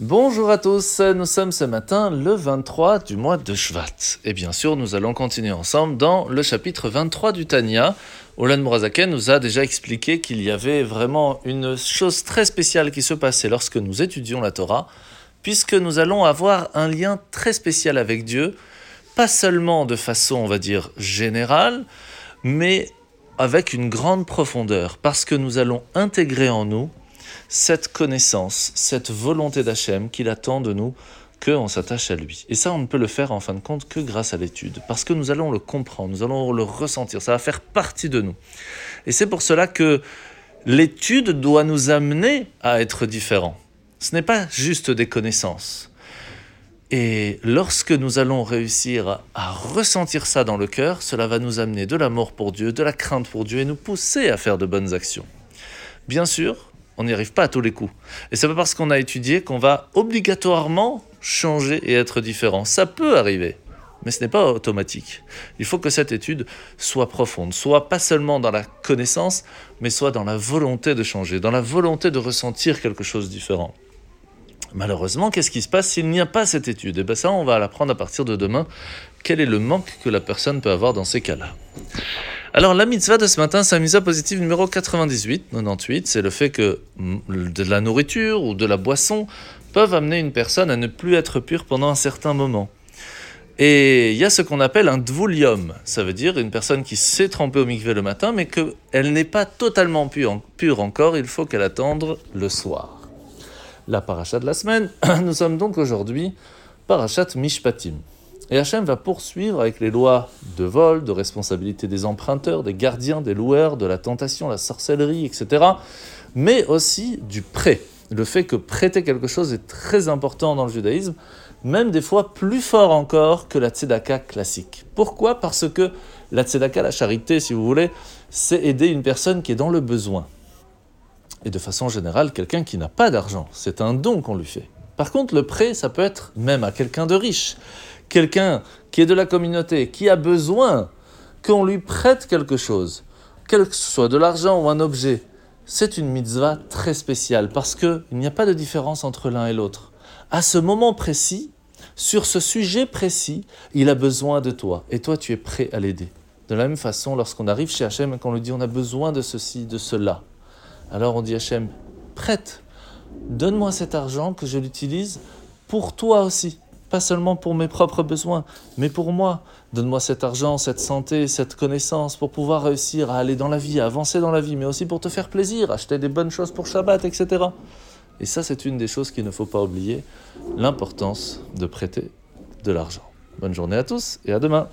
Bonjour à tous, nous sommes ce matin le 23 du mois de Shvat. Et bien sûr, nous allons continuer ensemble dans le chapitre 23 du Tanya. Olan Mourazaken nous a déjà expliqué qu'il y avait vraiment une chose très spéciale qui se passait lorsque nous étudions la Torah, puisque nous allons avoir un lien très spécial avec Dieu, pas seulement de façon, on va dire, générale, mais avec une grande profondeur, parce que nous allons intégrer en nous cette connaissance, cette volonté d'Hachem qu'il attend de nous qu'on s'attache à lui. Et ça, on ne peut le faire en fin de compte que grâce à l'étude, parce que nous allons le comprendre, nous allons le ressentir, ça va faire partie de nous. Et c'est pour cela que l'étude doit nous amener à être différents. Ce n'est pas juste des connaissances. Et lorsque nous allons réussir à ressentir ça dans le cœur, cela va nous amener de l'amour pour Dieu, de la crainte pour Dieu et nous pousser à faire de bonnes actions. Bien sûr, on n'y arrive pas à tous les coups. Et c'est pas parce qu'on a étudié qu'on va obligatoirement changer et être différent. Ça peut arriver, mais ce n'est pas automatique. Il faut que cette étude soit profonde, soit pas seulement dans la connaissance, mais soit dans la volonté de changer, dans la volonté de ressentir quelque chose de différent. Malheureusement, qu'est-ce qui se passe s'il n'y a pas cette étude? Et eh bien ça, on va l'apprendre à partir de demain. Quel est le manque que la personne peut avoir dans ces cas-là? Alors la mitzvah de ce matin, c'est la mitzvah positive numéro 98, 98, c'est le fait que de la nourriture ou de la boisson peuvent amener une personne à ne plus être pure pendant un certain moment. Et il y a ce qu'on appelle un dvulium, ça veut dire une personne qui s'est trempée au mikveh le matin, mais qu'elle n'est pas totalement pure, pure encore, il faut qu'elle attende le soir. La paracha de la semaine, nous sommes donc aujourd'hui parachat Mishpatim. Et Hachem va poursuivre avec les lois de vol, de responsabilité des emprunteurs, des gardiens, des loueurs, de la tentation, la sorcellerie, etc. Mais aussi du prêt. Le fait que prêter quelque chose est très important dans le judaïsme, même des fois plus fort encore que la tzedaka classique. Pourquoi? Parce que la tzedaka, la charité, si vous voulez, c'est aider une personne qui est dans le besoin. Et de façon générale, quelqu'un qui n'a pas d'argent. C'est un don qu'on lui fait. Par contre, le prêt, ça peut être même à quelqu'un de riche quelqu'un qui est de la communauté, qui a besoin qu'on lui prête quelque chose, quel que ce soit de l'argent ou un objet, c'est une mitzvah très spéciale parce qu'il n'y a pas de différence entre l'un et l'autre. À ce moment précis, sur ce sujet précis, il a besoin de toi et toi tu es prêt à l'aider. De la même façon, lorsqu'on arrive chez Hachem et qu'on lui dit on a besoin de ceci, de cela, alors on dit Hachem, prête, donne-moi cet argent que je l'utilise pour toi aussi pas seulement pour mes propres besoins, mais pour moi. Donne-moi cet argent, cette santé, cette connaissance pour pouvoir réussir à aller dans la vie, à avancer dans la vie, mais aussi pour te faire plaisir, acheter des bonnes choses pour Shabbat, etc. Et ça, c'est une des choses qu'il ne faut pas oublier, l'importance de prêter de l'argent. Bonne journée à tous et à demain.